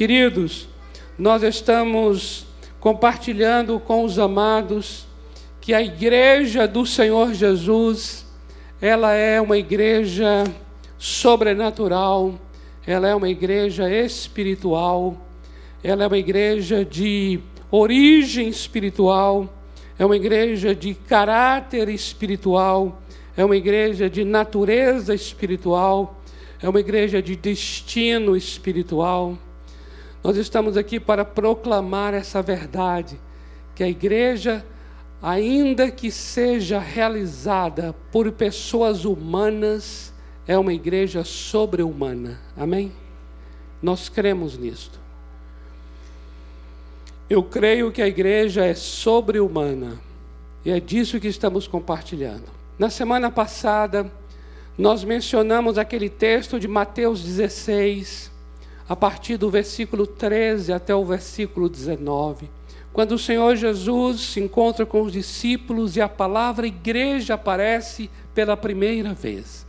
Queridos, nós estamos compartilhando com os amados que a igreja do Senhor Jesus, ela é uma igreja sobrenatural, ela é uma igreja espiritual, ela é uma igreja de origem espiritual, é uma igreja de caráter espiritual, é uma igreja de natureza espiritual, é uma igreja de destino espiritual. Nós estamos aqui para proclamar essa verdade, que a igreja, ainda que seja realizada por pessoas humanas, é uma igreja sobre-humana. Amém? Nós cremos nisto. Eu creio que a igreja é sobre-humana. E é disso que estamos compartilhando. Na semana passada, nós mencionamos aquele texto de Mateus 16, a partir do versículo 13 até o versículo 19, quando o Senhor Jesus se encontra com os discípulos e a palavra igreja aparece pela primeira vez.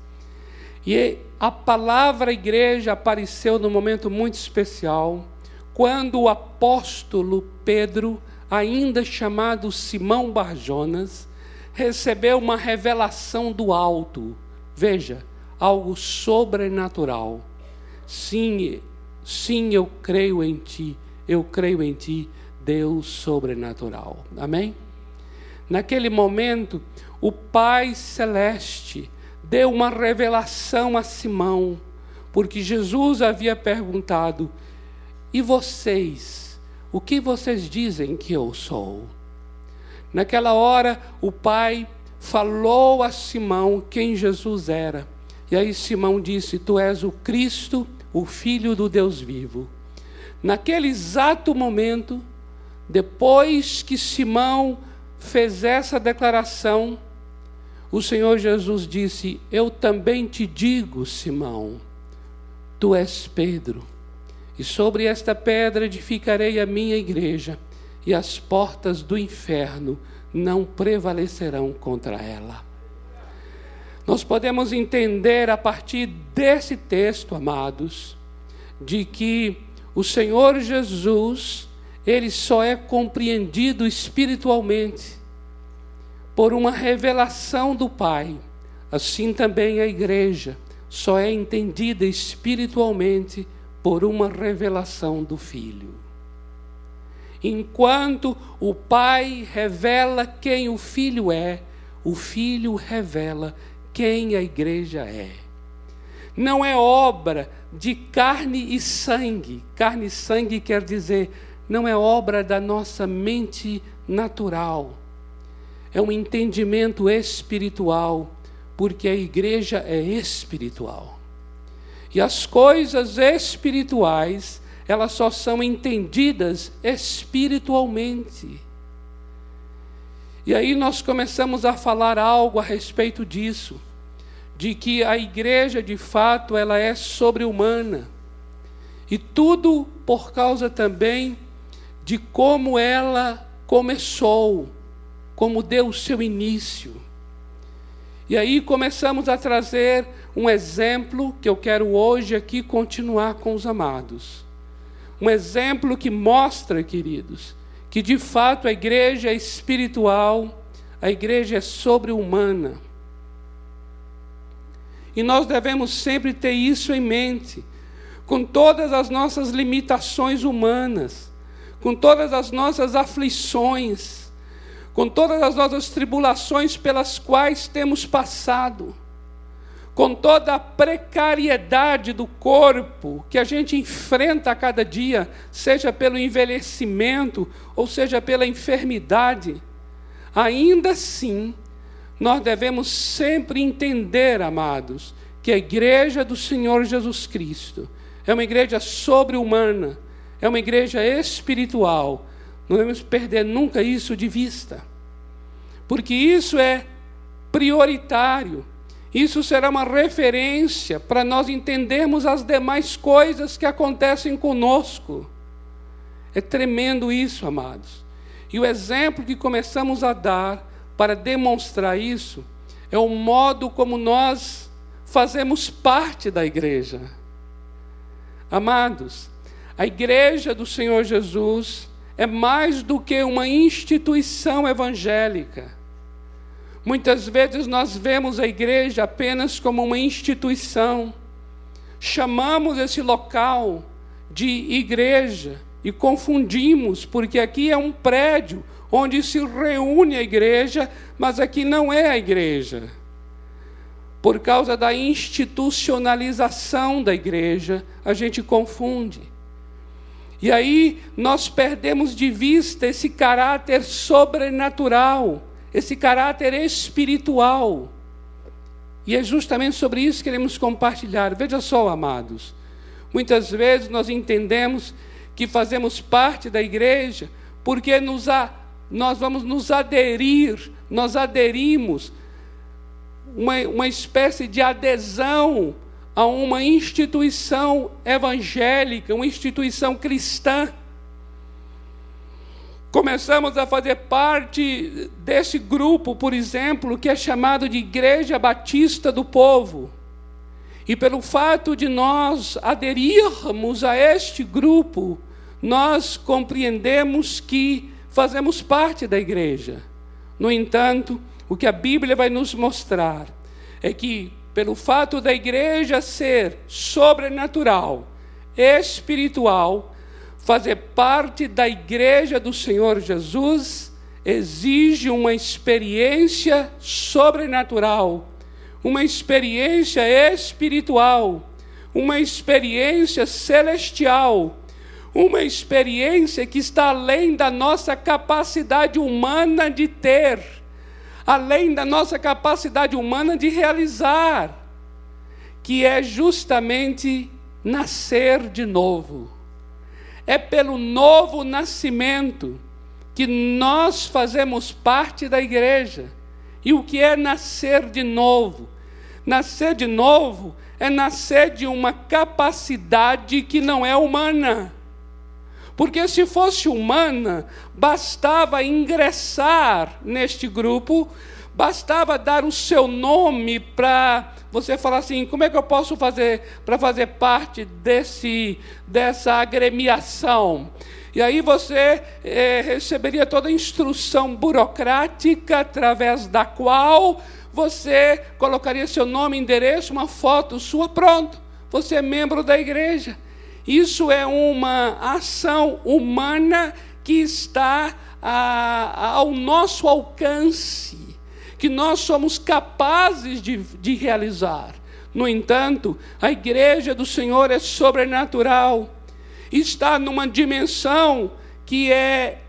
E a palavra igreja apareceu num momento muito especial, quando o apóstolo Pedro, ainda chamado Simão Barjonas, recebeu uma revelação do alto. Veja, algo sobrenatural. Sim, Sim, eu creio em Ti, eu creio em Ti, Deus sobrenatural. Amém? Naquele momento, o Pai Celeste deu uma revelação a Simão, porque Jesus havia perguntado: E vocês? O que vocês dizem que eu sou? Naquela hora, o Pai falou a Simão quem Jesus era. E aí Simão disse: Tu és o Cristo, o Filho do Deus vivo. Naquele exato momento, depois que Simão fez essa declaração, o Senhor Jesus disse: Eu também te digo, Simão, tu és Pedro, e sobre esta pedra edificarei a minha igreja, e as portas do inferno não prevalecerão contra ela. Nós podemos entender a partir desse texto, amados, de que o Senhor Jesus, ele só é compreendido espiritualmente por uma revelação do Pai. Assim também a igreja só é entendida espiritualmente por uma revelação do Filho. Enquanto o Pai revela quem o Filho é, o Filho revela quem a igreja é. Não é obra de carne e sangue. Carne e sangue quer dizer, não é obra da nossa mente natural. É um entendimento espiritual, porque a igreja é espiritual. E as coisas espirituais, elas só são entendidas espiritualmente. E aí nós começamos a falar algo a respeito disso, de que a igreja de fato ela é sobre-humana. E tudo por causa também de como ela começou, como deu o seu início. E aí começamos a trazer um exemplo que eu quero hoje aqui continuar com os amados. Um exemplo que mostra, queridos, que de fato a igreja é espiritual, a igreja é sobre-humana. E nós devemos sempre ter isso em mente, com todas as nossas limitações humanas, com todas as nossas aflições, com todas as nossas tribulações pelas quais temos passado com toda a precariedade do corpo que a gente enfrenta a cada dia, seja pelo envelhecimento ou seja pela enfermidade, ainda assim, nós devemos sempre entender, amados, que a igreja do Senhor Jesus Cristo é uma igreja sobre-humana, é uma igreja espiritual. Não devemos perder nunca isso de vista, porque isso é prioritário isso será uma referência para nós entendermos as demais coisas que acontecem conosco. É tremendo isso, amados. E o exemplo que começamos a dar para demonstrar isso é o modo como nós fazemos parte da igreja. Amados, A igreja do Senhor Jesus é mais do que uma instituição evangélica. Muitas vezes nós vemos a igreja apenas como uma instituição, chamamos esse local de igreja e confundimos, porque aqui é um prédio onde se reúne a igreja, mas aqui não é a igreja. Por causa da institucionalização da igreja, a gente confunde. E aí nós perdemos de vista esse caráter sobrenatural, esse caráter espiritual. E é justamente sobre isso que queremos compartilhar. Veja só, amados. Muitas vezes nós entendemos que fazemos parte da igreja porque nos a, nós vamos nos aderir, nós aderimos, uma, uma espécie de adesão a uma instituição evangélica, uma instituição cristã. Começamos a fazer parte desse grupo, por exemplo, que é chamado de Igreja Batista do Povo. E pelo fato de nós aderirmos a este grupo, nós compreendemos que fazemos parte da igreja. No entanto, o que a Bíblia vai nos mostrar é que pelo fato da igreja ser sobrenatural, espiritual, fazer parte da igreja do Senhor Jesus exige uma experiência sobrenatural, uma experiência espiritual, uma experiência celestial, uma experiência que está além da nossa capacidade humana de ter além da nossa capacidade humana de realizar, que é justamente nascer de novo. É pelo novo nascimento que nós fazemos parte da igreja. E o que é nascer de novo? Nascer de novo é nascer de uma capacidade que não é humana. Porque se fosse humana, bastava ingressar neste grupo, bastava dar o seu nome para você falar assim: como é que eu posso fazer para fazer parte desse, dessa agremiação? E aí você é, receberia toda a instrução burocrática através da qual você colocaria seu nome, endereço, uma foto sua, pronto. Você é membro da igreja. Isso é uma ação humana que está a, ao nosso alcance, que nós somos capazes de, de realizar. No entanto, a igreja do Senhor é sobrenatural, está numa dimensão que é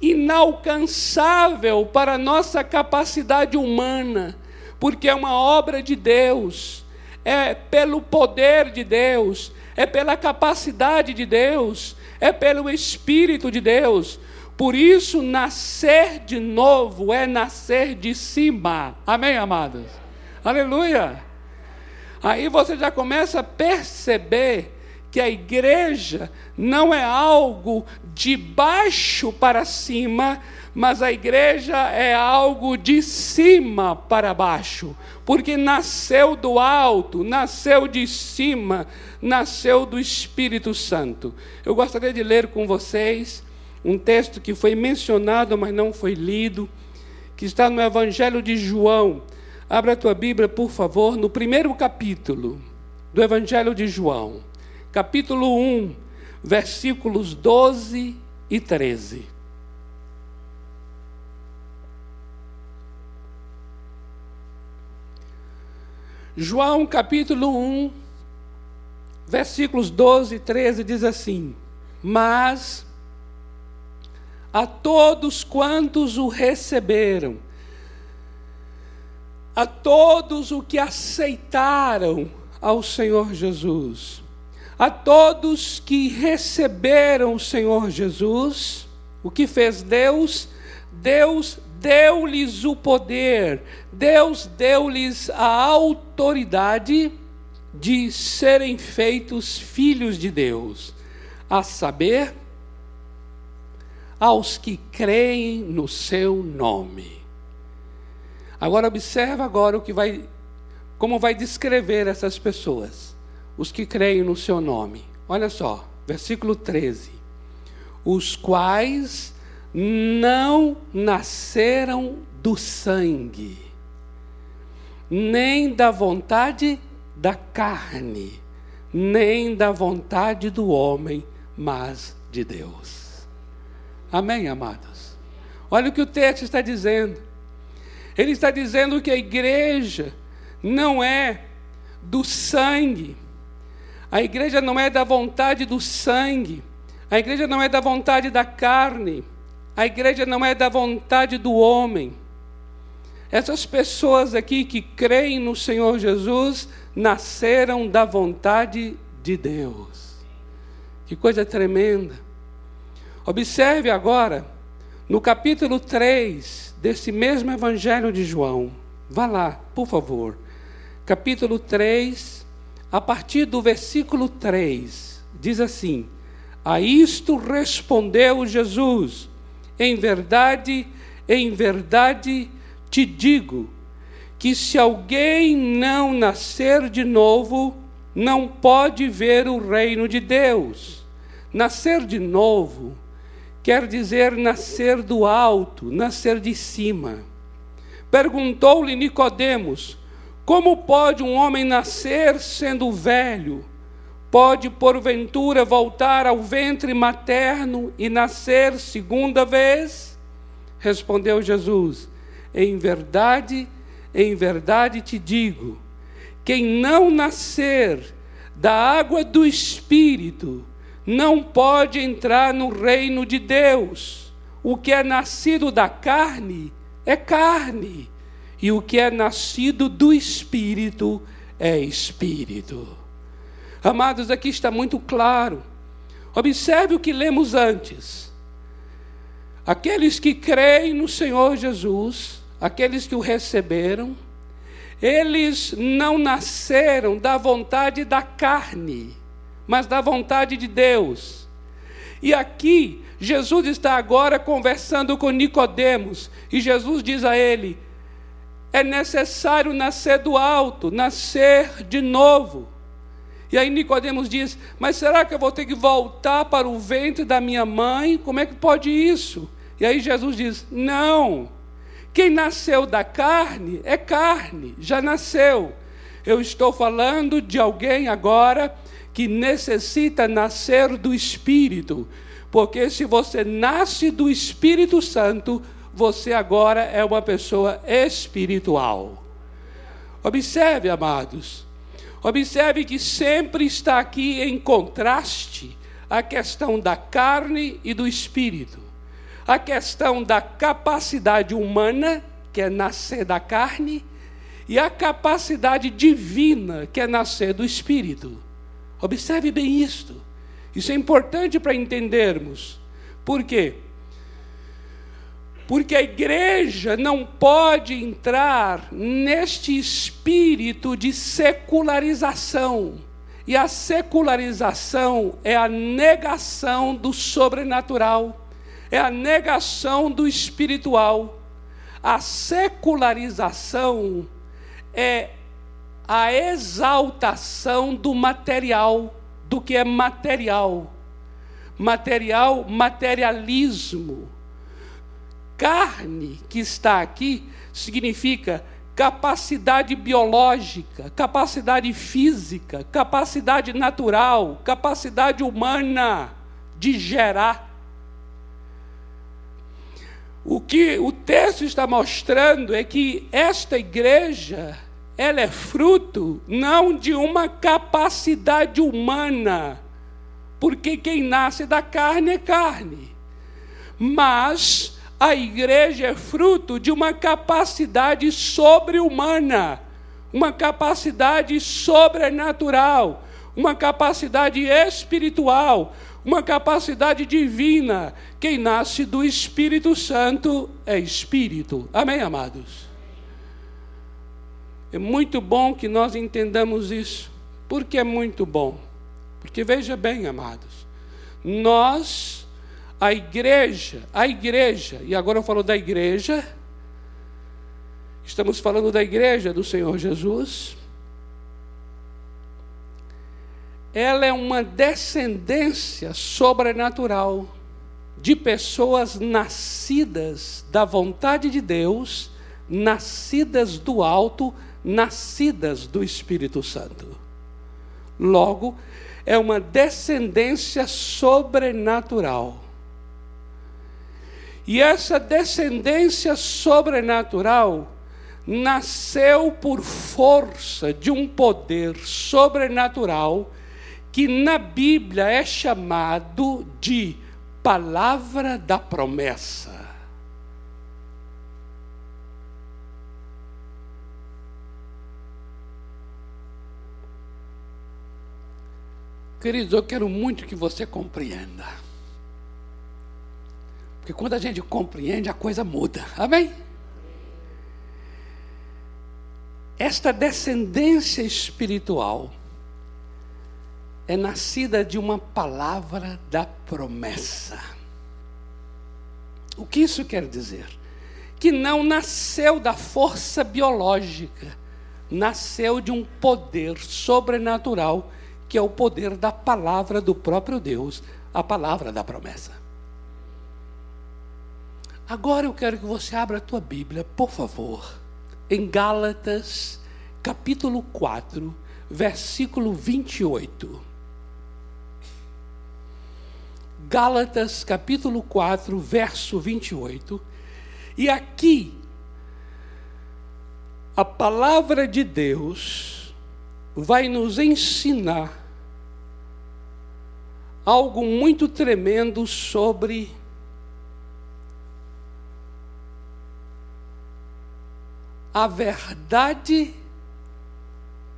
inalcançável para a nossa capacidade humana, porque é uma obra de Deus, é pelo poder de Deus, é pela capacidade de Deus, é pelo Espírito de Deus. Por isso, nascer de novo é nascer de cima. Amém, amados? Aleluia! Aí você já começa a perceber que a igreja não é algo de baixo para cima, mas a igreja é algo de cima para baixo, porque nasceu do alto, nasceu de cima, nasceu do Espírito Santo. Eu gostaria de ler com vocês um texto que foi mencionado, mas não foi lido, que está no Evangelho de João. Abra a tua Bíblia, por favor, no primeiro capítulo do Evangelho de João, capítulo 1, versículos 12 e 13. João capítulo 1, versículos 12 e 13 diz assim: Mas a todos quantos o receberam, a todos o que aceitaram ao Senhor Jesus, a todos que receberam o Senhor Jesus, o que fez Deus? Deus deu-lhes o poder, Deus deu-lhes a autoridade de serem feitos filhos de Deus, a saber, aos que creem no seu nome. Agora observa agora o que vai como vai descrever essas pessoas, os que creem no seu nome. Olha só, versículo 13: os quais não nasceram do sangue, nem da vontade da carne, nem da vontade do homem, mas de Deus. Amém, amados? Olha o que o texto está dizendo. Ele está dizendo que a igreja não é do sangue, a igreja não é da vontade do sangue, a igreja não é da vontade da carne, a igreja não é da vontade do homem. Essas pessoas aqui que creem no Senhor Jesus nasceram da vontade de Deus. Que coisa tremenda. Observe agora, no capítulo 3 desse mesmo Evangelho de João. Vá lá, por favor. Capítulo 3, a partir do versículo 3, diz assim: A isto respondeu Jesus: Em verdade, em verdade te digo, que se alguém não nascer de novo, não pode ver o reino de Deus. Nascer de novo quer dizer nascer do alto, nascer de cima. Perguntou-lhe Nicodemos: como pode um homem nascer sendo velho? Pode, porventura, voltar ao ventre materno e nascer segunda vez? Respondeu Jesus: Em verdade, em verdade te digo: quem não nascer da água do Espírito não pode entrar no reino de Deus. O que é nascido da carne é carne e o que é nascido do espírito é espírito. Amados, aqui está muito claro. Observe o que lemos antes. Aqueles que creem no Senhor Jesus, aqueles que o receberam, eles não nasceram da vontade da carne, mas da vontade de Deus. E aqui Jesus está agora conversando com Nicodemos, e Jesus diz a ele: é necessário nascer do alto, nascer de novo. E aí Nicodemos diz: Mas será que eu vou ter que voltar para o ventre da minha mãe? Como é que pode isso? E aí Jesus diz: Não. Quem nasceu da carne é carne, já nasceu. Eu estou falando de alguém agora que necessita nascer do Espírito, porque se você nasce do Espírito Santo, você agora é uma pessoa espiritual. Observe, amados, observe que sempre está aqui em contraste a questão da carne e do espírito, a questão da capacidade humana, que é nascer da carne, e a capacidade divina, que é nascer do espírito. Observe bem isto. Isso é importante para entendermos. Por quê? porque a igreja não pode entrar neste espírito de secularização. E a secularização é a negação do sobrenatural, é a negação do espiritual. A secularização é a exaltação do material, do que é material. Material, materialismo carne que está aqui significa capacidade biológica, capacidade física, capacidade natural, capacidade humana de gerar. O que o texto está mostrando é que esta igreja, ela é fruto não de uma capacidade humana, porque quem nasce da carne é carne, mas a igreja é fruto de uma capacidade sobre-humana, uma capacidade sobrenatural, uma capacidade espiritual, uma capacidade divina. Quem nasce do Espírito Santo é espírito. Amém, amados? É muito bom que nós entendamos isso. Por que é muito bom? Porque veja bem, amados, nós a igreja, a igreja, e agora eu falo da igreja, estamos falando da igreja do Senhor Jesus, ela é uma descendência sobrenatural de pessoas nascidas da vontade de Deus, nascidas do alto, nascidas do Espírito Santo. Logo, é uma descendência sobrenatural. E essa descendência sobrenatural nasceu por força de um poder sobrenatural que na Bíblia é chamado de palavra da promessa. Queridos, eu quero muito que você compreenda. Porque quando a gente compreende, a coisa muda. Amém? Esta descendência espiritual é nascida de uma palavra da promessa. O que isso quer dizer? Que não nasceu da força biológica, nasceu de um poder sobrenatural, que é o poder da palavra do próprio Deus, a palavra da promessa. Agora eu quero que você abra a tua Bíblia, por favor em Gálatas, capítulo 4, versículo 28. Gálatas, capítulo 4, verso 28. E aqui, a palavra de Deus vai nos ensinar algo muito tremendo sobre a verdade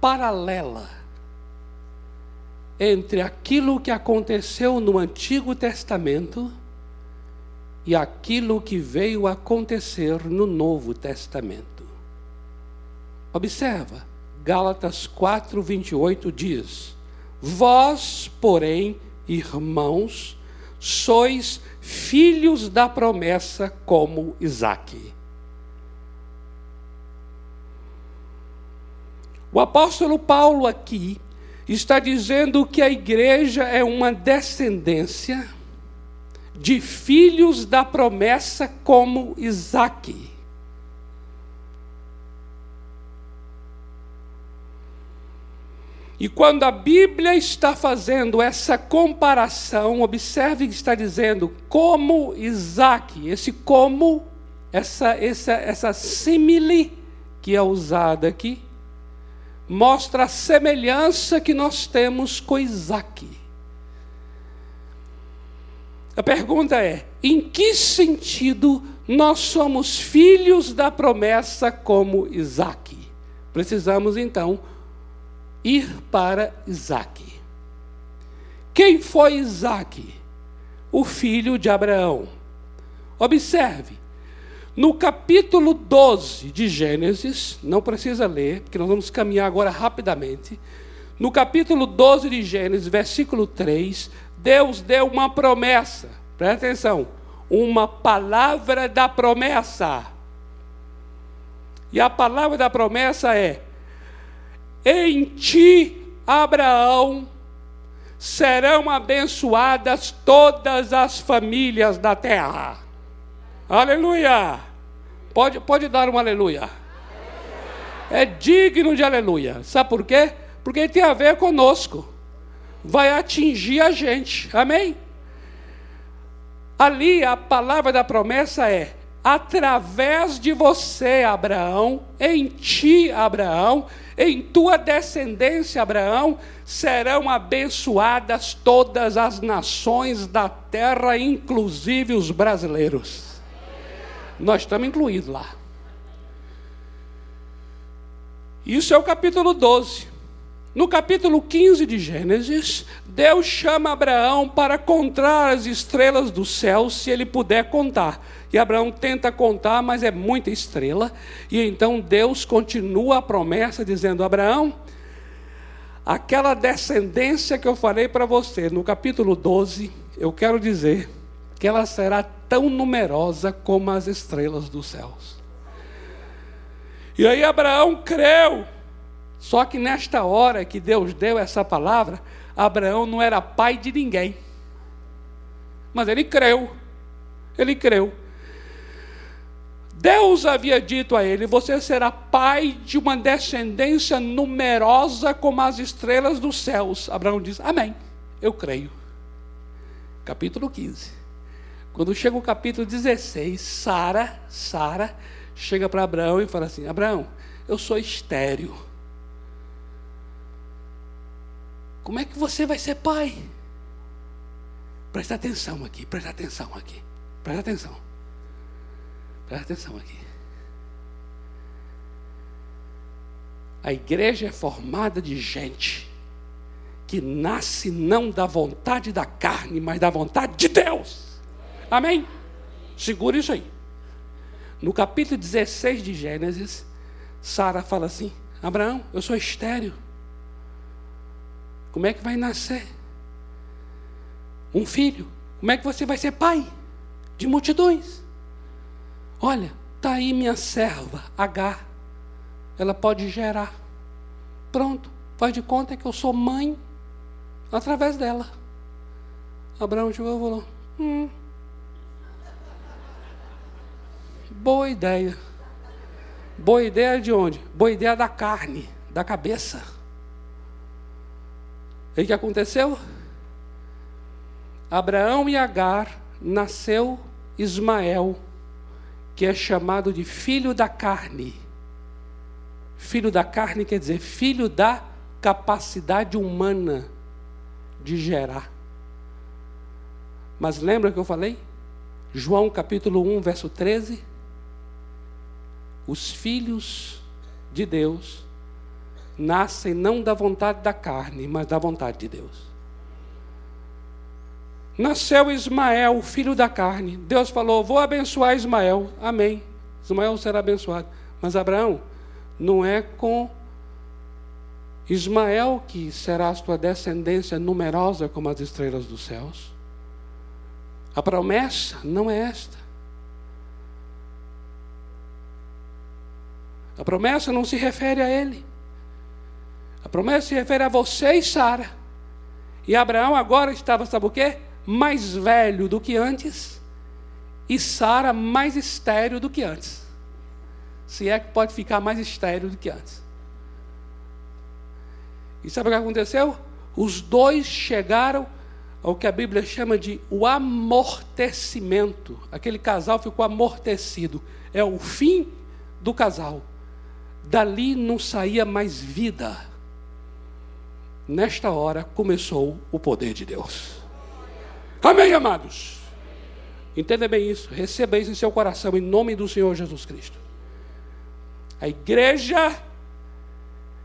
paralela entre aquilo que aconteceu no Antigo Testamento e aquilo que veio acontecer no Novo Testamento. Observa, Gálatas 4, 28 diz: Vós, porém, irmãos, sois filhos da promessa como Isaque. O apóstolo Paulo aqui está dizendo que a igreja é uma descendência de filhos da promessa como Isaac. E quando a Bíblia está fazendo essa comparação, observe que está dizendo como Isaac, esse como, essa, essa, essa simile que é usada aqui, mostra a semelhança que nós temos com Isaac. A pergunta é: em que sentido nós somos filhos da promessa como Isaac? Precisamos então ir para Isaac. Quem foi Isaac? O filho de Abraão. Observe, no capítulo 12 de Gênesis, não precisa ler, porque nós vamos caminhar agora rapidamente. No capítulo 12 de Gênesis, versículo 3, Deus deu uma promessa, presta atenção, uma palavra da promessa. E a palavra da promessa é: Em ti, Abraão, serão abençoadas todas as famílias da terra. Aleluia! Pode, pode dar um aleluia. É digno de aleluia. Sabe por quê? Porque tem a ver conosco. Vai atingir a gente. Amém? Ali a palavra da promessa é: através de você, Abraão, em ti, Abraão, em tua descendência, Abraão, serão abençoadas todas as nações da terra, inclusive os brasileiros. Nós estamos incluídos lá. Isso é o capítulo 12. No capítulo 15 de Gênesis, Deus chama Abraão para contar as estrelas do céu, se ele puder contar. E Abraão tenta contar, mas é muita estrela. E então Deus continua a promessa, dizendo: Abraão, aquela descendência que eu falei para você no capítulo 12, eu quero dizer que ela será tão numerosa como as estrelas dos céus. E aí Abraão creu. Só que nesta hora que Deus deu essa palavra, Abraão não era pai de ninguém. Mas ele creu. Ele creu. Deus havia dito a ele: Você será pai de uma descendência numerosa como as estrelas dos céus. Abraão diz: Amém, eu creio. Capítulo 15. Quando chega o capítulo 16, Sara, Sara, chega para Abraão e fala assim: Abraão, eu sou estéreo. Como é que você vai ser pai? Presta atenção aqui, presta atenção aqui, presta atenção. Presta atenção aqui. A igreja é formada de gente que nasce não da vontade da carne, mas da vontade de Deus. Amém? Segura isso aí. No capítulo 16 de Gênesis, Sara fala assim: Abraão, eu sou estéreo. Como é que vai nascer? Um filho. Como é que você vai ser pai? De multidões. Olha, está aí minha serva, H. Ela pode gerar. Pronto, faz de conta que eu sou mãe através dela. Abraão chegou e falou: hum, Boa ideia. Boa ideia de onde? Boa ideia da carne, da cabeça. E o que aconteceu? Abraão e Agar nasceu Ismael que é chamado de filho da carne. Filho da carne quer dizer filho da capacidade humana de gerar. Mas lembra que eu falei? João capítulo 1, verso 13. Os filhos de Deus nascem não da vontade da carne, mas da vontade de Deus. Nasceu Ismael, filho da carne. Deus falou: Vou abençoar Ismael. Amém. Ismael será abençoado. Mas Abraão, não é com Ismael que será a tua descendência numerosa como as estrelas dos céus. A promessa não é esta. A promessa não se refere a ele. Promessa se refere a você e Sara. E Abraão agora estava, sabe o quê? mais velho do que antes e Sara mais estéreo do que antes. Se é que pode ficar mais estéreo do que antes. E sabe o que aconteceu? Os dois chegaram ao que a Bíblia chama de o amortecimento. Aquele casal ficou amortecido. É o fim do casal. Dali não saía mais vida. Nesta hora começou o poder de Deus. Amém, amados? Entenda bem isso, receba isso em seu coração, em nome do Senhor Jesus Cristo. A igreja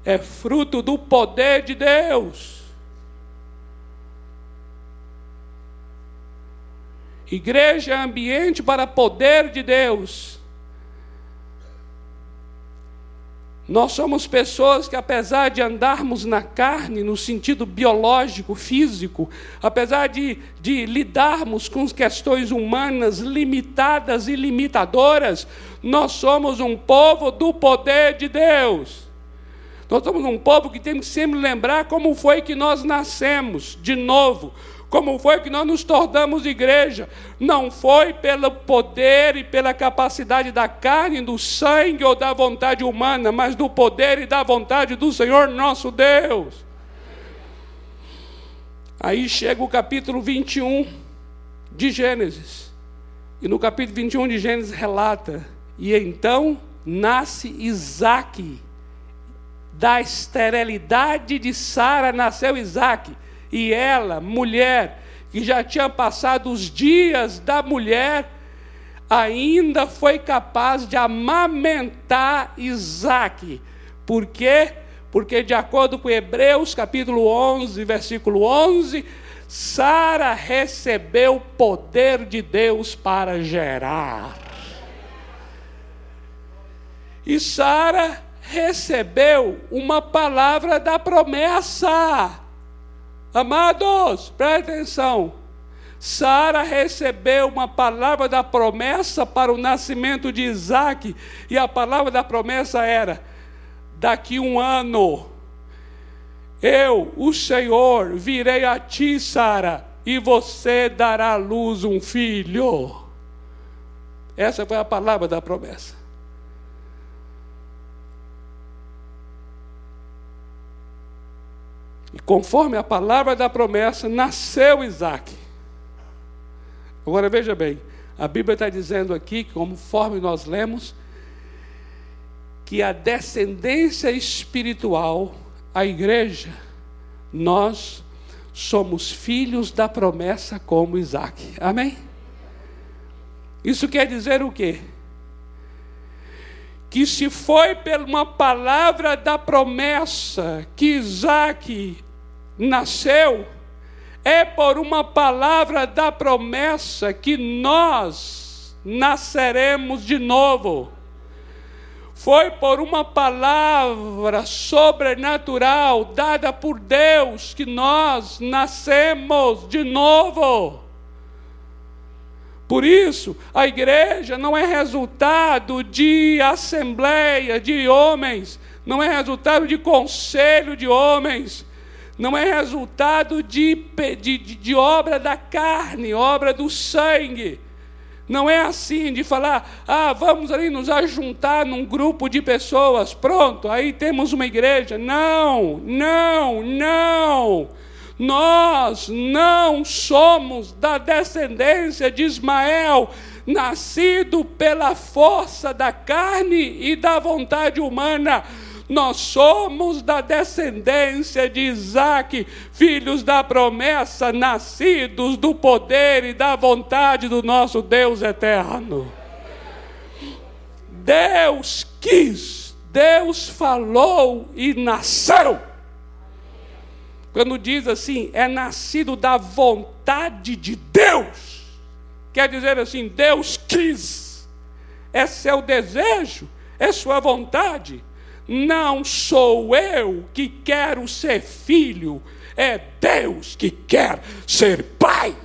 é fruto do poder de Deus. Igreja é ambiente para poder de Deus. Nós somos pessoas que, apesar de andarmos na carne, no sentido biológico, físico, apesar de, de lidarmos com questões humanas limitadas e limitadoras, nós somos um povo do poder de Deus. Nós somos um povo que tem que sempre lembrar como foi que nós nascemos de novo, como foi que nós nos tornamos igreja? Não foi pelo poder e pela capacidade da carne, do sangue ou da vontade humana, mas do poder e da vontade do Senhor nosso Deus. Aí chega o capítulo 21 de Gênesis. E no capítulo 21 de Gênesis relata: E então nasce Isaque. Da esterilidade de Sara nasceu Isaque e ela, mulher, que já tinha passado os dias da mulher, ainda foi capaz de amamentar Isaac. Por quê? Porque, de acordo com Hebreus, capítulo 11, versículo 11, Sara recebeu o poder de Deus para gerar. E Sara recebeu uma palavra da promessa. Amados, preste atenção. Sara recebeu uma palavra da promessa para o nascimento de Isaac, e a palavra da promessa era: daqui um ano Eu, o Senhor, virei a ti, Sara, e você dará à luz um filho. Essa foi a palavra da promessa. E conforme a palavra da promessa, nasceu Isaac. Agora veja bem, a Bíblia está dizendo aqui, conforme nós lemos, que a descendência espiritual, a igreja, nós somos filhos da promessa como Isaac. Amém? Isso quer dizer o quê? Que se foi por uma palavra da promessa que Isaac nasceu, é por uma palavra da promessa que nós nasceremos de novo. Foi por uma palavra sobrenatural dada por Deus que nós nascemos de novo. Por isso, a igreja não é resultado de assembleia de homens, não é resultado de conselho de homens, não é resultado de, de, de, obra da carne, obra do sangue. Não é assim de falar, ah, vamos ali nos ajuntar num grupo de pessoas, pronto, aí temos uma igreja. Não, não, não. Nós não somos da descendência de Ismael, nascido pela força da carne e da vontade humana nós somos da descendência de Isaac, filhos da promessa, nascidos do poder e da vontade do nosso Deus eterno. Deus quis, Deus falou e nasceu. Quando diz assim, é nascido da vontade de Deus, quer dizer assim, Deus quis, é seu desejo, é sua vontade. Não sou eu que quero ser filho, é Deus que quer ser pai.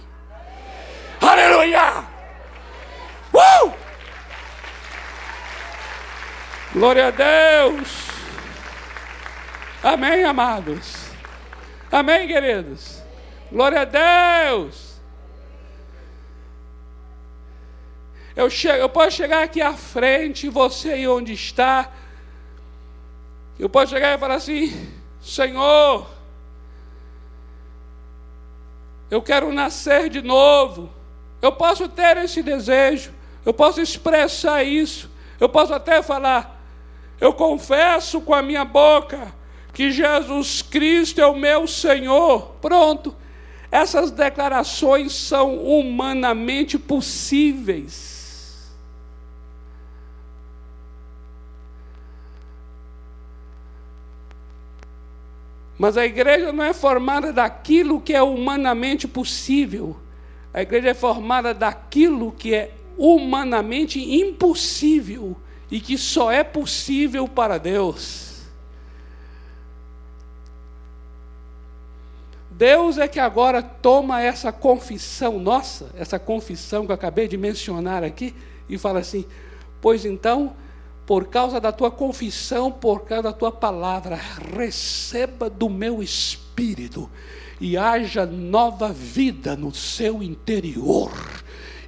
Aleluia! Uh! Glória a Deus! Amém, amados? Amém, queridos? Glória a Deus! Eu, chego, eu posso chegar aqui à frente, você aí onde está, eu posso chegar e falar assim: Senhor, eu quero nascer de novo. Eu posso ter esse desejo, eu posso expressar isso, eu posso até falar, eu confesso com a minha boca que Jesus Cristo é o meu Senhor. Pronto. Essas declarações são humanamente possíveis. Mas a igreja não é formada daquilo que é humanamente possível. A igreja é formada daquilo que é humanamente impossível e que só é possível para Deus. Deus é que agora toma essa confissão nossa, essa confissão que eu acabei de mencionar aqui, e fala assim: pois então por causa da tua confissão, por causa da tua palavra, receba do meu espírito e haja nova vida no seu interior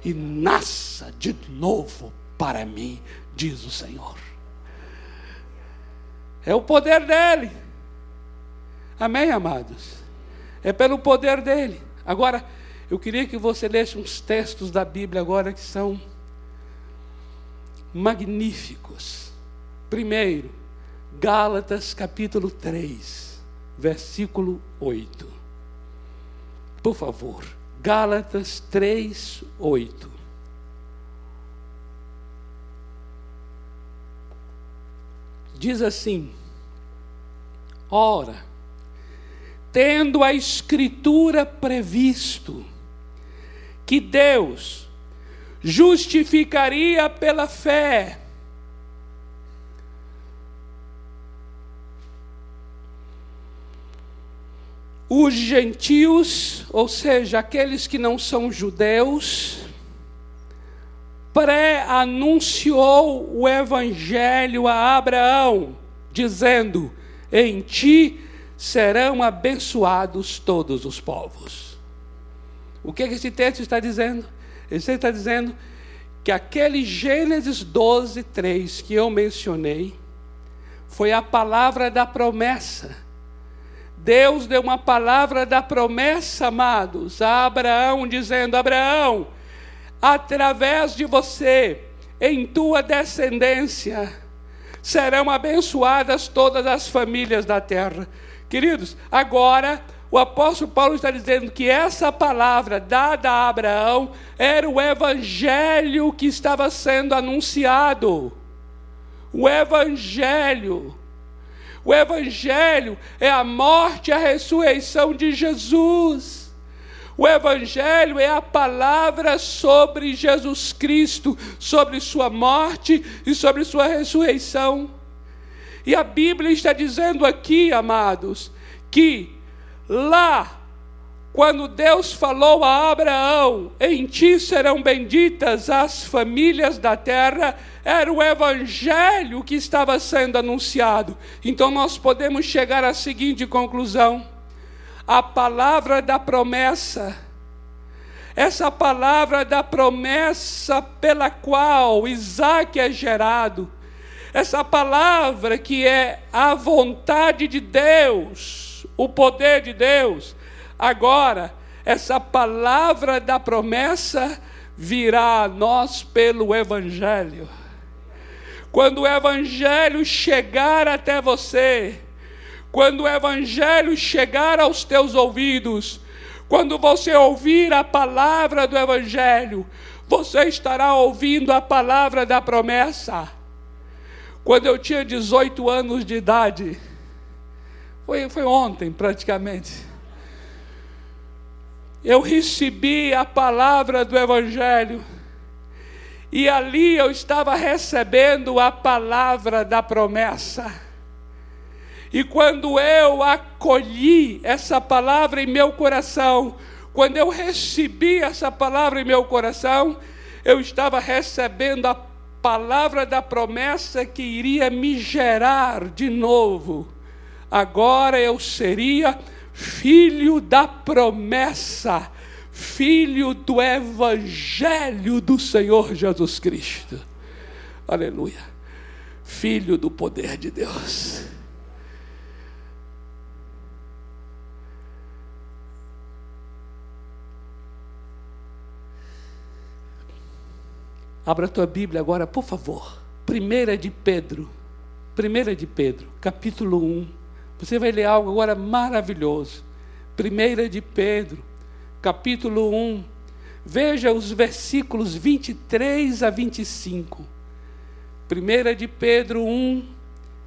e nasça de novo para mim, diz o Senhor. É o poder dele. Amém, amados? É pelo poder dele. Agora, eu queria que você lesse uns textos da Bíblia agora que são magníficos. Primeiro, Gálatas capítulo 3, versículo 8. Por favor, Gálatas 3, 8. Diz assim: Ora, tendo a Escritura previsto que Deus justificaria pela fé. Os gentios, ou seja, aqueles que não são judeus, pré-anunciou o evangelho a Abraão, dizendo: Em ti serão abençoados todos os povos. O que, esse texto está dizendo? Texto está dizendo que aquele Gênesis 12, 3 que eu mencionei, foi a palavra da promessa. Deus deu uma palavra da promessa, amados, a Abraão, dizendo: Abraão, através de você, em tua descendência, serão abençoadas todas as famílias da terra. Queridos, agora o apóstolo Paulo está dizendo que essa palavra dada a Abraão era o evangelho que estava sendo anunciado. O evangelho. O evangelho é a morte e a ressurreição de Jesus. O Evangelho é a palavra sobre Jesus Cristo, sobre Sua morte e sobre Sua ressurreição. E a Bíblia está dizendo aqui, amados, que lá, quando Deus falou a Abraão: Em ti serão benditas as famílias da terra, era o Evangelho que estava sendo anunciado. Então nós podemos chegar à seguinte conclusão a palavra da promessa. Essa palavra da promessa pela qual Isaac é gerado, essa palavra que é a vontade de Deus, o poder de Deus, agora, essa palavra da promessa virá a nós pelo Evangelho. Quando o Evangelho chegar até você, quando o Evangelho chegar aos teus ouvidos, quando você ouvir a palavra do Evangelho, você estará ouvindo a palavra da promessa. Quando eu tinha 18 anos de idade, foi, foi ontem praticamente, eu recebi a palavra do Evangelho, e ali eu estava recebendo a palavra da promessa. E quando eu acolhi essa palavra em meu coração, quando eu recebi essa palavra em meu coração, eu estava recebendo a palavra da promessa que iria me gerar de novo. Agora eu seria filho da promessa, filho do Evangelho do Senhor Jesus Cristo. Aleluia. Filho do poder de Deus. Abra a tua Bíblia agora, por favor. Primeira de Pedro. Primeira de Pedro, capítulo 1. Você vai ler algo agora maravilhoso. Primeira de Pedro, capítulo 1. Veja os versículos 23 a 25. Primeira de Pedro 1,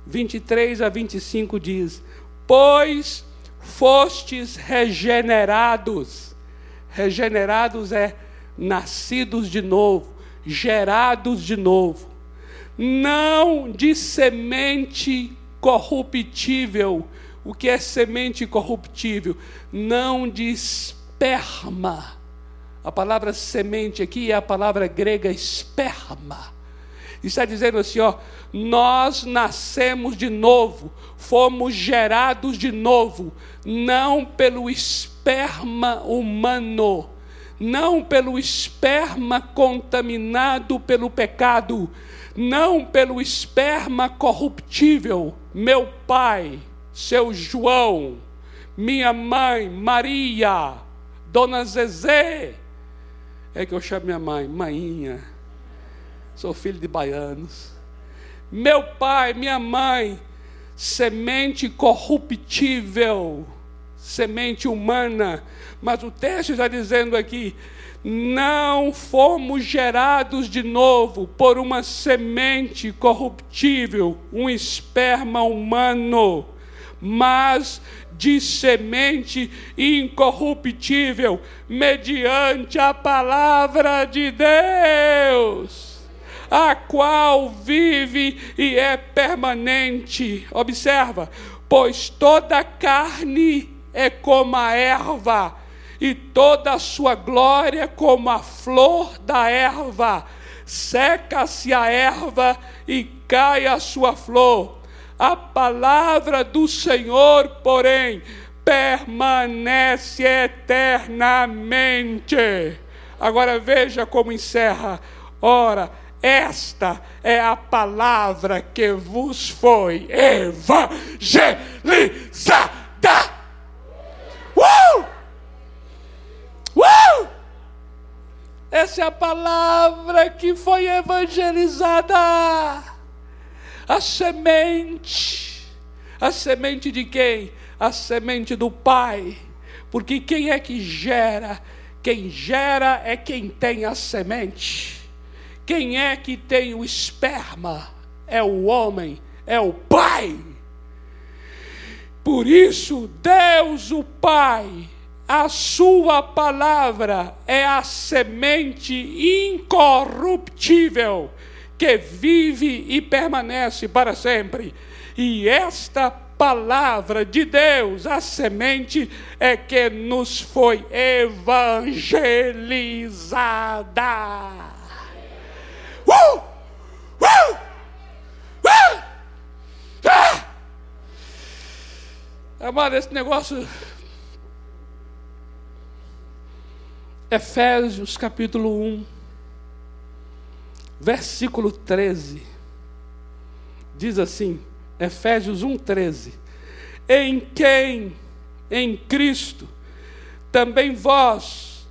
23 a 25 diz: Pois fostes regenerados. Regenerados é nascidos de novo gerados de novo, não de semente corruptível. O que é semente corruptível? Não de esperma. A palavra semente aqui é a palavra grega esperma. Está dizendo assim, ó, nós nascemos de novo, fomos gerados de novo, não pelo esperma humano, não pelo esperma contaminado pelo pecado, não pelo esperma corruptível. Meu pai, seu João, minha mãe, Maria, Dona Zezé, é que eu chamo minha mãe, Mainha, sou filho de baianos. Meu pai, minha mãe, semente corruptível, semente humana, mas o texto está dizendo aqui: não fomos gerados de novo por uma semente corruptível, um esperma humano, mas de semente incorruptível, mediante a palavra de Deus, a qual vive e é permanente. Observa, pois toda carne é como a erva e toda a sua glória como a flor da erva. Seca-se a erva e cai a sua flor. A palavra do Senhor, porém, permanece eternamente. Agora veja como encerra. Ora, esta é a palavra que vos foi evangelizada. Uh! Uh! Essa é a palavra que foi evangelizada. A semente. A semente de quem? A semente do Pai. Porque quem é que gera? Quem gera é quem tem a semente. Quem é que tem o esperma? É o homem, é o Pai. Por isso, Deus, o Pai, a Sua palavra é a semente incorruptível que vive e permanece para sempre. E esta palavra de Deus, a semente, é que nos foi evangelizada. Uh! Uh! Uh! Ah! Amado, esse negócio. Efésios capítulo 1, versículo 13. Diz assim: Efésios 1, 13. Em quem, em Cristo, também vós,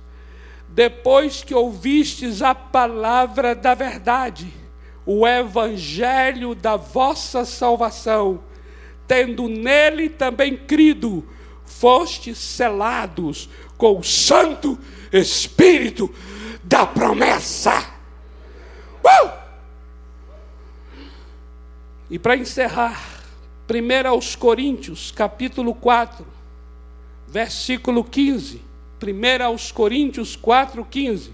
depois que ouvistes a palavra da verdade, o evangelho da vossa salvação, tendo nele também crido, fostes selados com o Santo Espírito da promessa. Uh! E para encerrar, 1 aos Coríntios, capítulo 4, versículo 15. 1 aos Coríntios 4,15,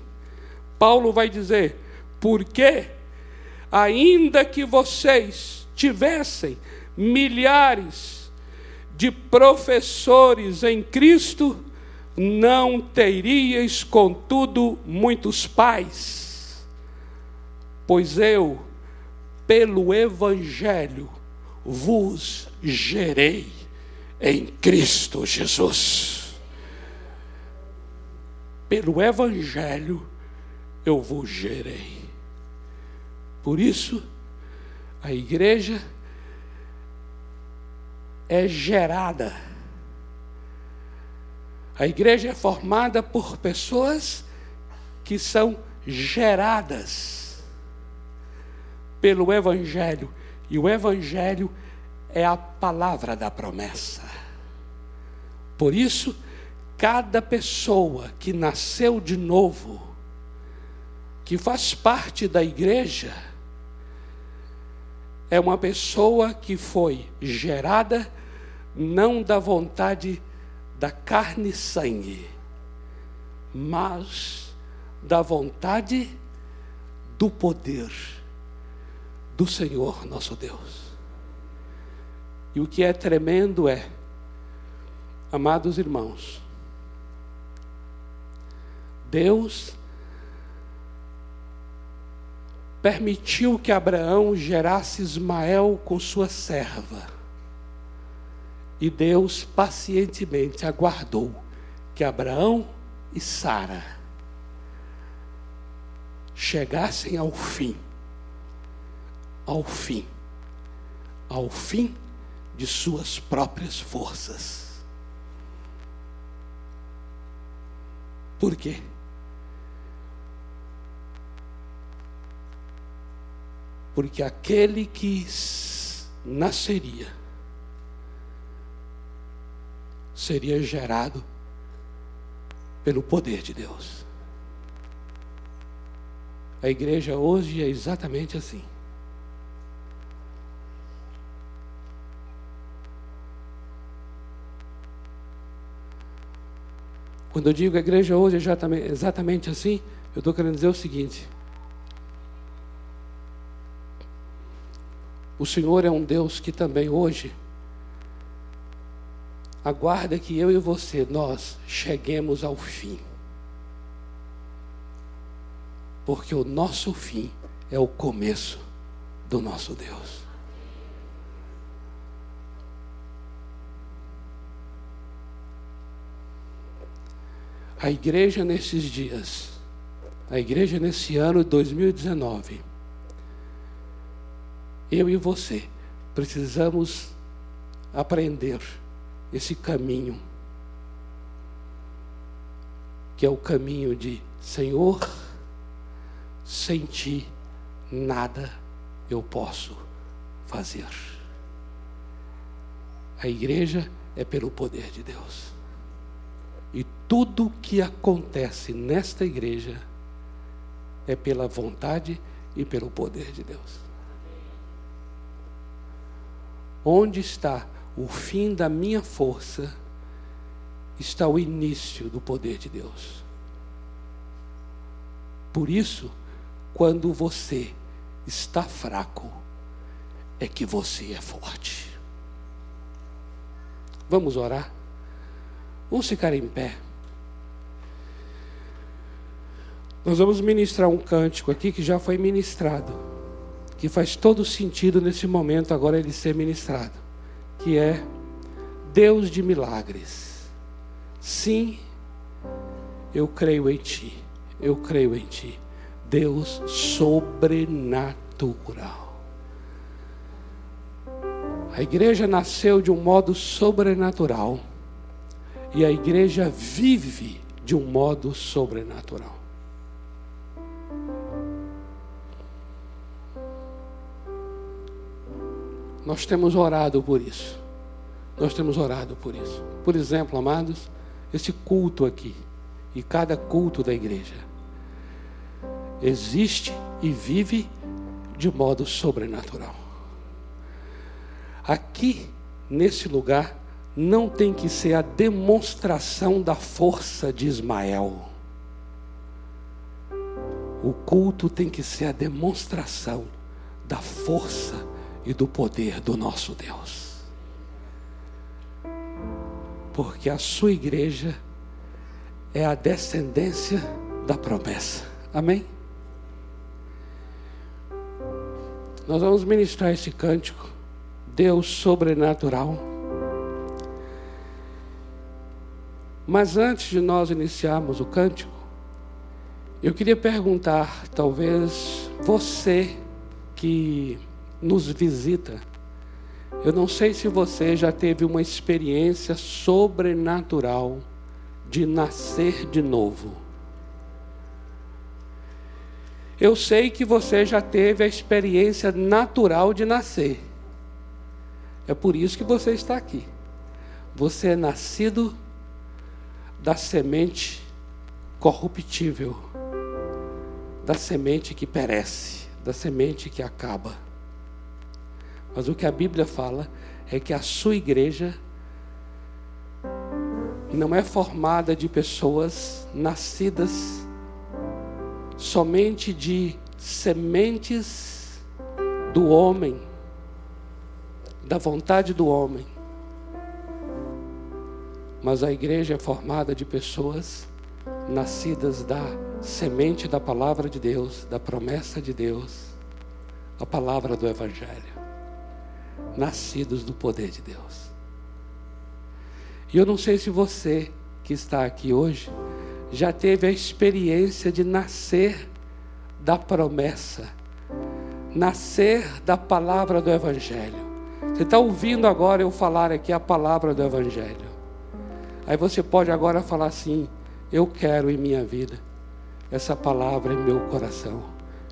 Paulo vai dizer: Porque, ainda que vocês tivessem milhares de professores em Cristo, não teríeis, contudo, muitos pais, pois eu, pelo Evangelho, vos gerei em Cristo Jesus pelo Evangelho eu vos gerei. Por isso, a igreja é gerada. A igreja é formada por pessoas que são geradas pelo Evangelho. E o Evangelho é a palavra da promessa. Por isso, cada pessoa que nasceu de novo, que faz parte da igreja, é uma pessoa que foi gerada não da vontade da carne e sangue, mas da vontade do poder do Senhor nosso Deus. E o que é tremendo é, amados irmãos, Deus permitiu que Abraão gerasse Ismael com sua serva. E Deus pacientemente aguardou que Abraão e Sara chegassem ao fim, ao fim, ao fim de suas próprias forças. Por quê? porque aquele que nasceria seria gerado pelo poder de Deus. A igreja hoje é exatamente assim. Quando eu digo a igreja hoje é exatamente assim, eu estou querendo dizer o seguinte: O Senhor é um Deus que também hoje aguarda que eu e você, nós, cheguemos ao fim. Porque o nosso fim é o começo do nosso Deus. A igreja nesses dias, a igreja nesse ano de 2019, eu e você precisamos aprender esse caminho, que é o caminho de Senhor, sem ti nada eu posso fazer. A igreja é pelo poder de Deus. E tudo que acontece nesta igreja é pela vontade e pelo poder de Deus. Onde está o fim da minha força, está o início do poder de Deus. Por isso, quando você está fraco, é que você é forte. Vamos orar? Vamos ficar em pé. Nós vamos ministrar um cântico aqui que já foi ministrado, que faz todo sentido nesse momento agora ele ser ministrado, que é Deus de milagres. Sim, eu creio em ti. Eu creio em ti. Deus sobrenatural. A igreja nasceu de um modo sobrenatural. E a igreja vive de um modo sobrenatural. Nós temos orado por isso. Nós temos orado por isso. Por exemplo, amados, esse culto aqui e cada culto da igreja existe e vive de modo sobrenatural. Aqui, nesse lugar, não tem que ser a demonstração da força de Ismael. O culto tem que ser a demonstração da força e do poder do nosso Deus. Porque a sua igreja é a descendência da promessa. Amém? Nós vamos ministrar esse cântico. Deus sobrenatural. Mas antes de nós iniciarmos o cântico, eu queria perguntar, talvez você que nos visita, eu não sei se você já teve uma experiência sobrenatural de nascer de novo. Eu sei que você já teve a experiência natural de nascer. É por isso que você está aqui. Você é nascido da semente corruptível, da semente que perece, da semente que acaba. Mas o que a Bíblia fala é que a sua igreja não é formada de pessoas nascidas somente de sementes do homem da vontade do homem. Mas a igreja é formada de pessoas nascidas da semente da palavra de Deus, da promessa de Deus, a palavra do Evangelho. Nascidos do poder de Deus. E eu não sei se você que está aqui hoje já teve a experiência de nascer da promessa, nascer da palavra do Evangelho. Você está ouvindo agora eu falar aqui a palavra do Evangelho. Aí você pode agora falar assim: Eu quero em minha vida essa palavra em meu coração.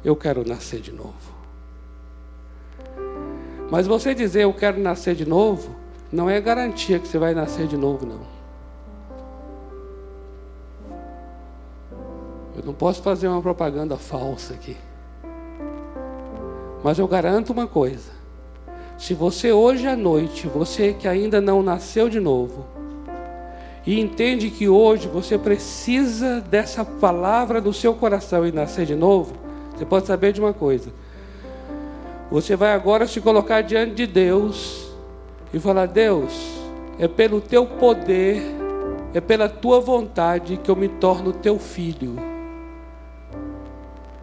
Eu quero nascer de novo. Mas você dizer eu quero nascer de novo, não é garantia que você vai nascer de novo, não. Eu não posso fazer uma propaganda falsa aqui. Mas eu garanto uma coisa se você hoje à noite, você que ainda não nasceu de novo, e entende que hoje você precisa dessa palavra do seu coração e nascer de novo, você pode saber de uma coisa. Você vai agora se colocar diante de Deus e falar: Deus, é pelo teu poder, é pela tua vontade que eu me torno teu filho.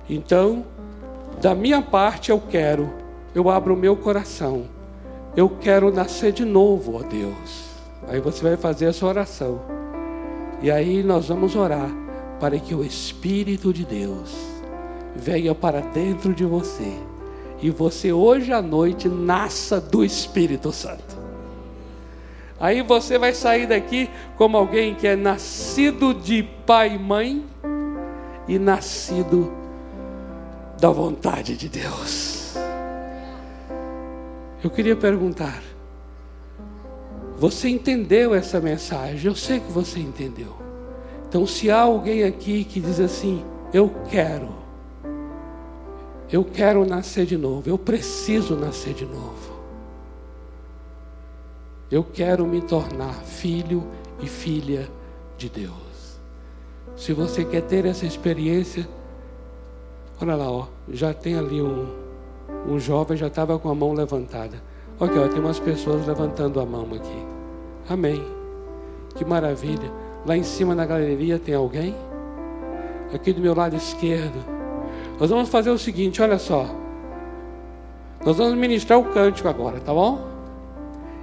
Então, da minha parte eu quero eu abro o meu coração. Eu quero nascer de novo, ó Deus. Aí você vai fazer essa oração. E aí nós vamos orar para que o Espírito de Deus venha para dentro de você e você hoje à noite nasça do Espírito Santo. Aí você vai sair daqui como alguém que é nascido de pai e mãe e nascido da vontade de Deus. Eu queria perguntar: você entendeu essa mensagem? Eu sei que você entendeu. Então, se há alguém aqui que diz assim: Eu quero, eu quero nascer de novo, eu preciso nascer de novo. Eu quero me tornar filho e filha de Deus. Se você quer ter essa experiência, olha lá, ó, já tem ali um, um jovem, já estava com a mão levantada. Ok, ó, tem umas pessoas levantando a mão aqui. Amém. Que maravilha. Lá em cima na galeria tem alguém? Aqui do meu lado esquerdo. Nós vamos fazer o seguinte, olha só. Nós vamos ministrar o cântico agora, tá bom?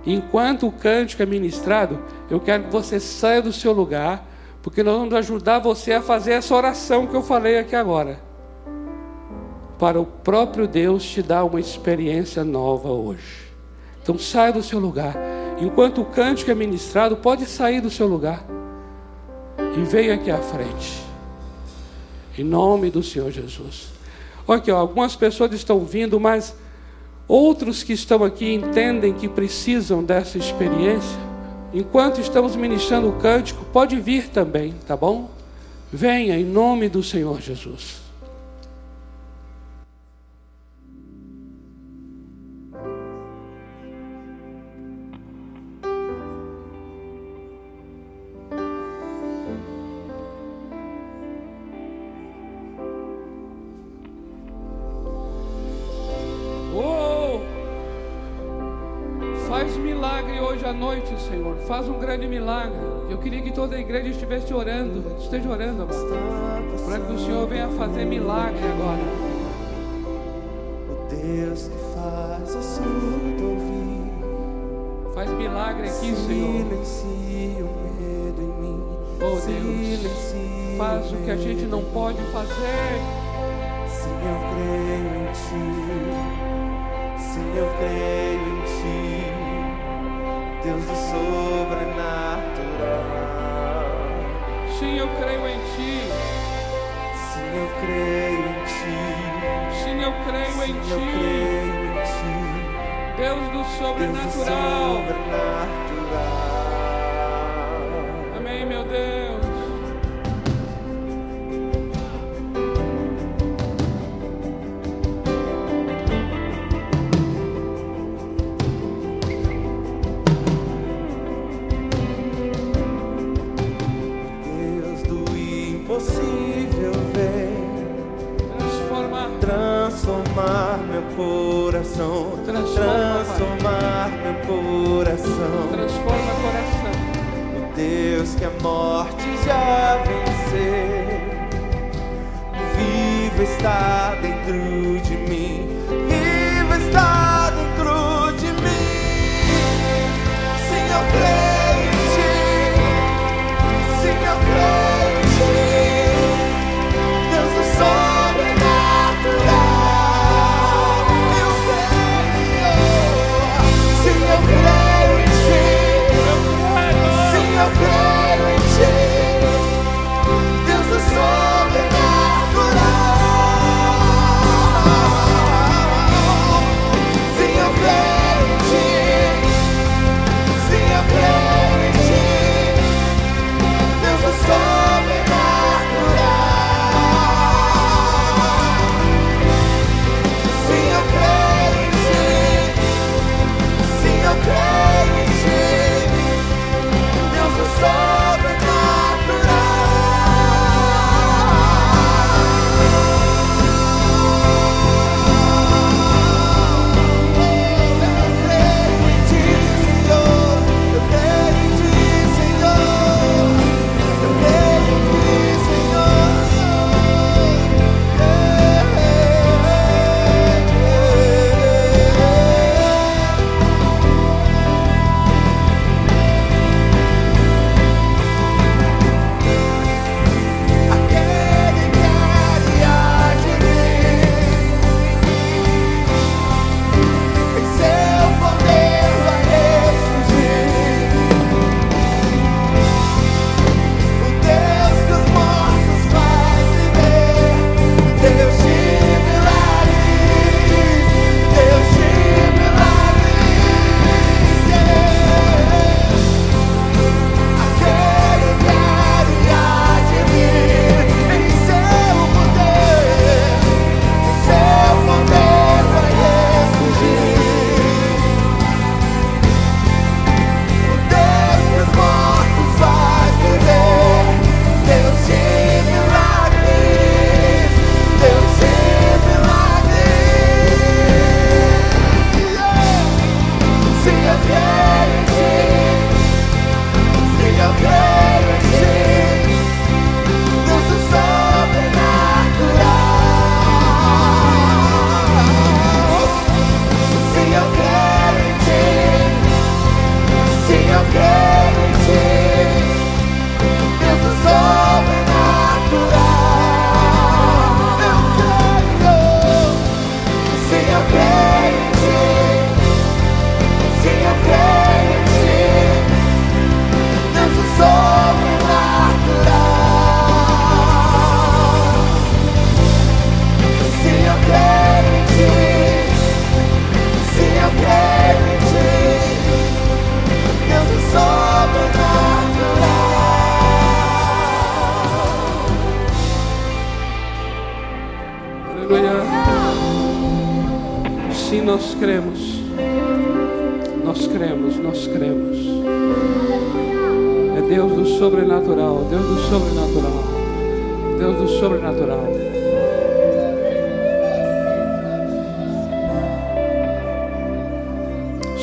Enquanto o cântico é ministrado, eu quero que você saia do seu lugar, porque nós vamos ajudar você a fazer essa oração que eu falei aqui agora. Para o próprio Deus te dar uma experiência nova hoje. Então saia do seu lugar. Enquanto o cântico é ministrado, pode sair do seu lugar. E venha aqui à frente. Em nome do Senhor Jesus. Olha aqui, algumas pessoas estão vindo, mas outros que estão aqui entendem que precisam dessa experiência. Enquanto estamos ministrando o cântico, pode vir também, tá bom? Venha em nome do Senhor Jesus. Faz um grande milagre. Eu queria que toda a igreja estivesse orando, esteja orando, amado, para que o Senhor venha fazer milagre agora. O Deus que faz o surdo ouvir. Faz milagre aqui, Senhor. Oh Deus, faz o que a gente não pode fazer. Se eu creio em Ti, se eu creio em Ti. Deus do sobrenatural. Sim, eu creio em Ti. Sim, eu creio em Ti. Sim, eu creio Sim, em eu Ti. creio em Ti. Deus do sobrenatural. Deus do sobrenatural. Deus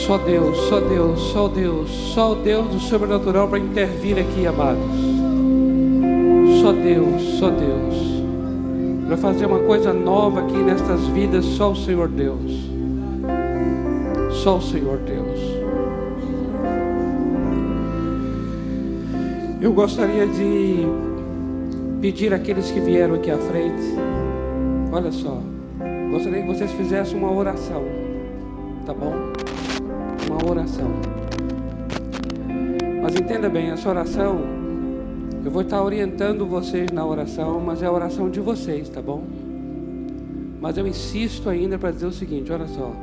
Só Deus, só Deus, só Deus, só o Deus do sobrenatural para intervir aqui, amados. Só Deus, só Deus. Para fazer uma coisa nova aqui nestas vidas, só o Senhor Deus. Só o Senhor Deus. Eu gostaria de pedir àqueles que vieram aqui à frente, olha só, gostaria que vocês fizessem uma oração, entenda bem, essa oração, eu vou estar orientando vocês na oração, mas é a oração de vocês, tá bom? Mas eu insisto ainda para dizer o seguinte: olha só,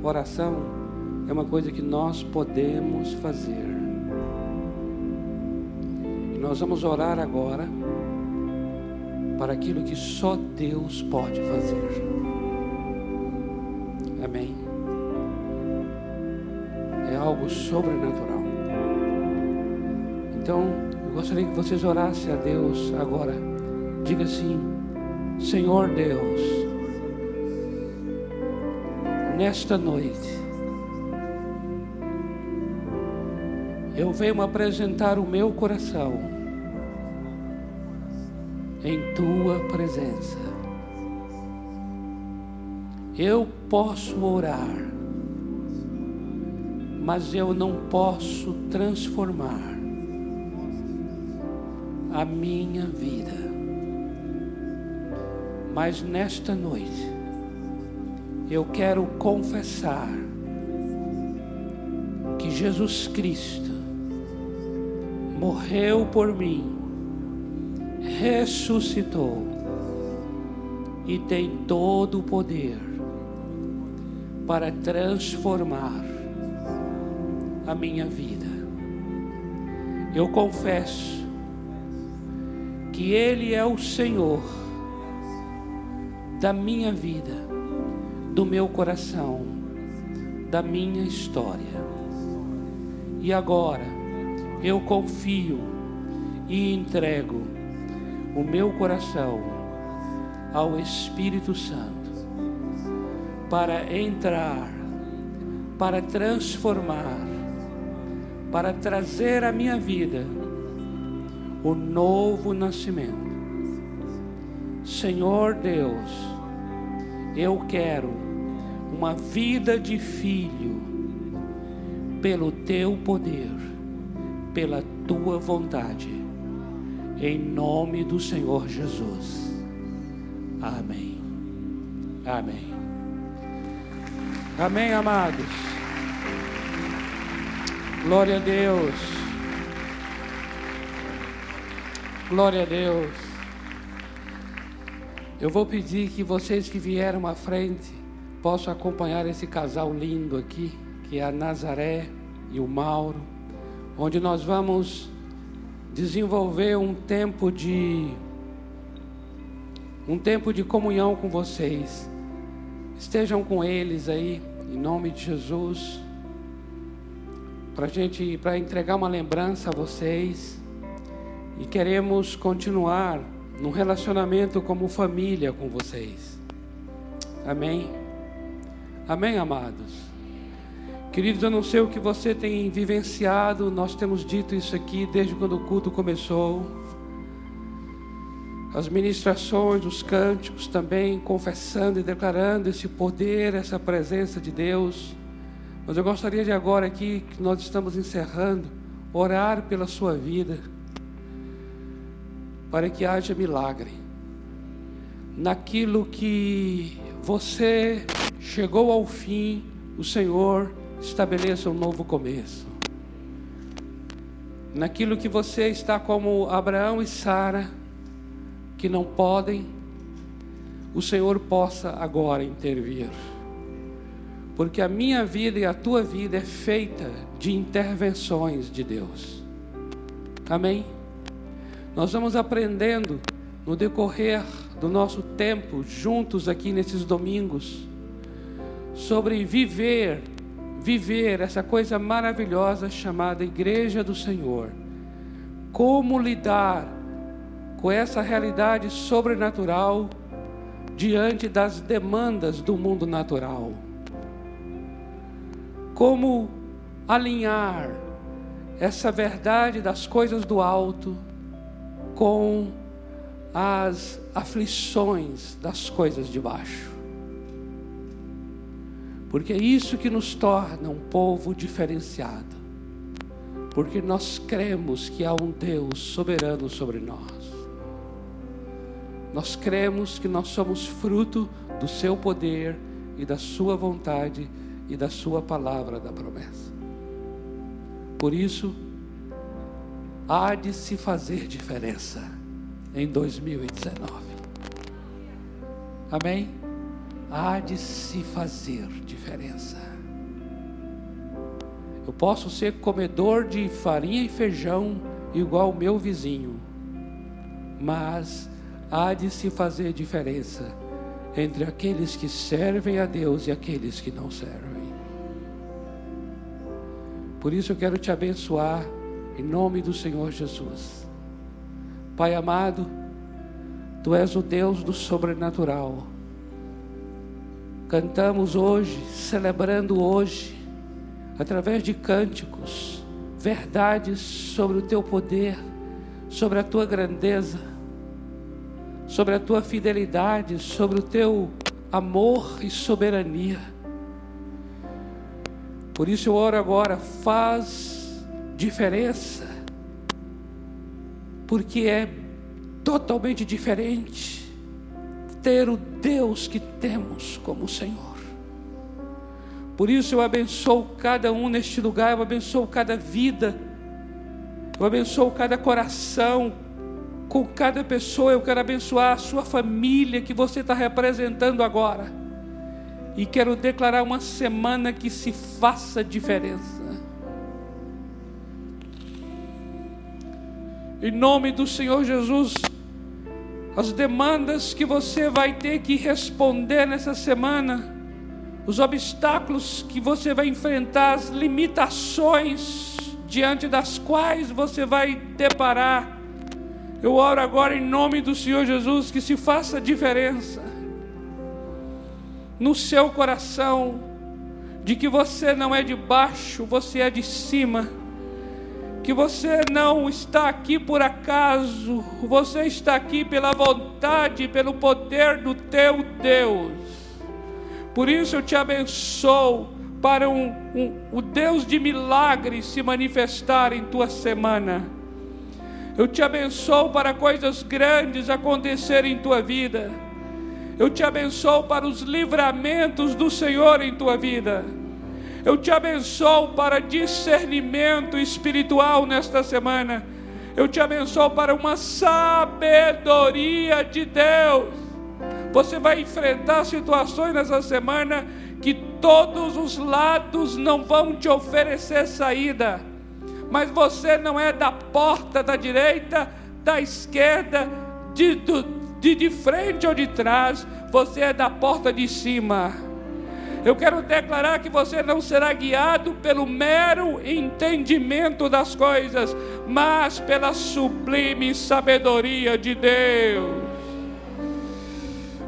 oração é uma coisa que nós podemos fazer. Nós vamos orar agora para aquilo que só Deus pode fazer. Amém. É algo sobrenatural. Então, eu gostaria que vocês orassem a Deus agora. Diga assim: Senhor Deus, nesta noite, eu venho apresentar o meu coração em tua presença. Eu posso orar, mas eu não posso transformar a minha vida. Mas nesta noite, eu quero confessar que Jesus Cristo morreu por mim, ressuscitou e tem todo o poder para transformar a minha vida. Eu confesso que Ele é o Senhor da minha vida, do meu coração, da minha história. E agora eu confio e entrego o meu coração ao Espírito Santo para entrar, para transformar, para trazer à minha vida o novo nascimento. Senhor Deus, eu quero uma vida de filho pelo teu poder, pela tua vontade, em nome do Senhor Jesus. Amém. Amém. Amém, amados. Glória a Deus. Glória a Deus. Eu vou pedir que vocês que vieram à frente possam acompanhar esse casal lindo aqui, que é a Nazaré e o Mauro, onde nós vamos desenvolver um tempo de um tempo de comunhão com vocês. Estejam com eles aí, em nome de Jesus, para gente, para entregar uma lembrança a vocês. E queremos continuar num relacionamento como família com vocês. Amém. Amém, amados. Queridos, eu não sei o que você tem vivenciado, nós temos dito isso aqui desde quando o culto começou. As ministrações, os cânticos também, confessando e declarando esse poder, essa presença de Deus. Mas eu gostaria de agora aqui, que nós estamos encerrando, orar pela sua vida para que haja milagre. Naquilo que você chegou ao fim, o Senhor estabeleça um novo começo. Naquilo que você está como Abraão e Sara, que não podem, o Senhor possa agora intervir. Porque a minha vida e a tua vida é feita de intervenções de Deus. Amém? Nós vamos aprendendo no decorrer do nosso tempo juntos aqui nesses domingos sobre viver, viver essa coisa maravilhosa chamada Igreja do Senhor. Como lidar com essa realidade sobrenatural diante das demandas do mundo natural. Como alinhar essa verdade das coisas do alto com as aflições das coisas de baixo. Porque é isso que nos torna um povo diferenciado. Porque nós cremos que há um Deus soberano sobre nós. Nós cremos que nós somos fruto do seu poder e da sua vontade e da sua palavra da promessa. Por isso, há de se fazer diferença em 2019. Amém? Há de se fazer diferença. Eu posso ser comedor de farinha e feijão igual o meu vizinho, mas há de se fazer diferença entre aqueles que servem a Deus e aqueles que não servem. Por isso eu quero te abençoar em nome do Senhor Jesus. Pai amado, Tu és o Deus do sobrenatural. Cantamos hoje, celebrando hoje, através de cânticos, verdades sobre o Teu poder, sobre a Tua grandeza sobre a tua fidelidade, sobre o teu amor e soberania. Por isso eu oro agora, faz diferença, porque é totalmente diferente ter o Deus que temos como Senhor. Por isso eu abençoo cada um neste lugar, eu abençoo cada vida, eu abençoo cada coração, com cada pessoa. Eu quero abençoar a sua família que você está representando agora. E quero declarar uma semana que se faça diferença. Em nome do Senhor Jesus, as demandas que você vai ter que responder nessa semana, os obstáculos que você vai enfrentar, as limitações diante das quais você vai deparar, eu oro agora em nome do Senhor Jesus que se faça diferença no seu coração, de que você não é de baixo, você é de cima, que você não está aqui por acaso, você está aqui pela vontade, pelo poder do teu Deus. Por isso eu te abençoo para um, um, o Deus de milagres se manifestar em tua semana eu te abençoo para coisas grandes acontecerem em tua vida. Eu te abençoo para os livramentos do Senhor em tua vida. Eu te abençoo para discernimento espiritual nesta semana. Eu te abençoo para uma sabedoria de Deus. Você vai enfrentar situações nessa semana que todos os lados não vão te oferecer saída mas você não é da porta da direita, da esquerda, de, de, de frente ou de trás, você é da porta de cima. Eu quero declarar que você não será guiado pelo mero entendimento das coisas, mas pela sublime sabedoria de Deus.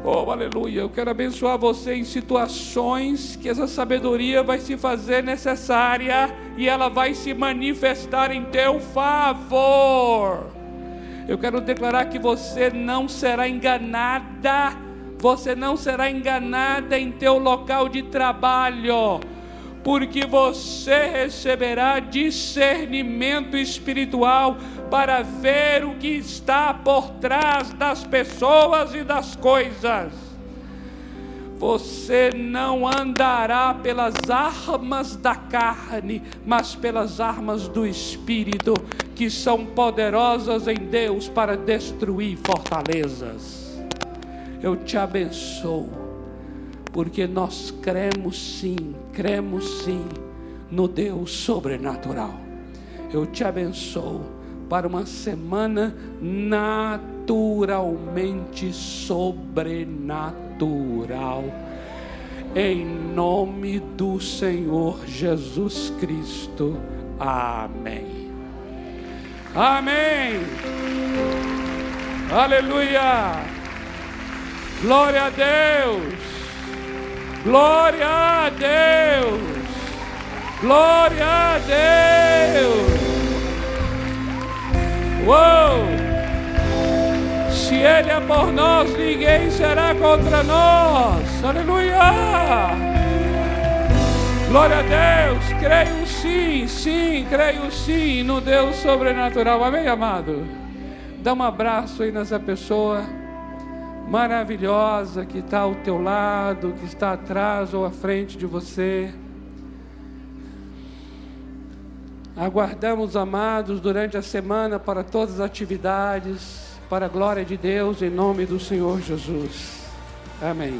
Oh, aleluia. Eu quero abençoar você em situações que essa sabedoria vai se fazer necessária e ela vai se manifestar em teu favor. Eu quero declarar que você não será enganada, você não será enganada em teu local de trabalho porque você receberá discernimento espiritual para ver o que está por trás das pessoas e das coisas. Você não andará pelas armas da carne, mas pelas armas do Espírito, que são poderosas em Deus para destruir fortalezas. Eu te abençoo porque nós cremos sim, cremos sim no Deus sobrenatural. Eu te abençoo para uma semana naturalmente sobrenatural. Em nome do Senhor Jesus Cristo. Amém. Amém. Aleluia. Glória a Deus. Glória a Deus. Glória a Deus. Uou! Se Ele é por nós, ninguém será contra nós. Aleluia! Glória a Deus. Creio sim, sim, creio sim no Deus sobrenatural. Amém, amado? Dá um abraço aí nessa pessoa maravilhosa que está ao teu lado, que está atrás ou à frente de você. Aguardamos, amados, durante a semana para todas as atividades, para a glória de Deus, em nome do Senhor Jesus. Amém.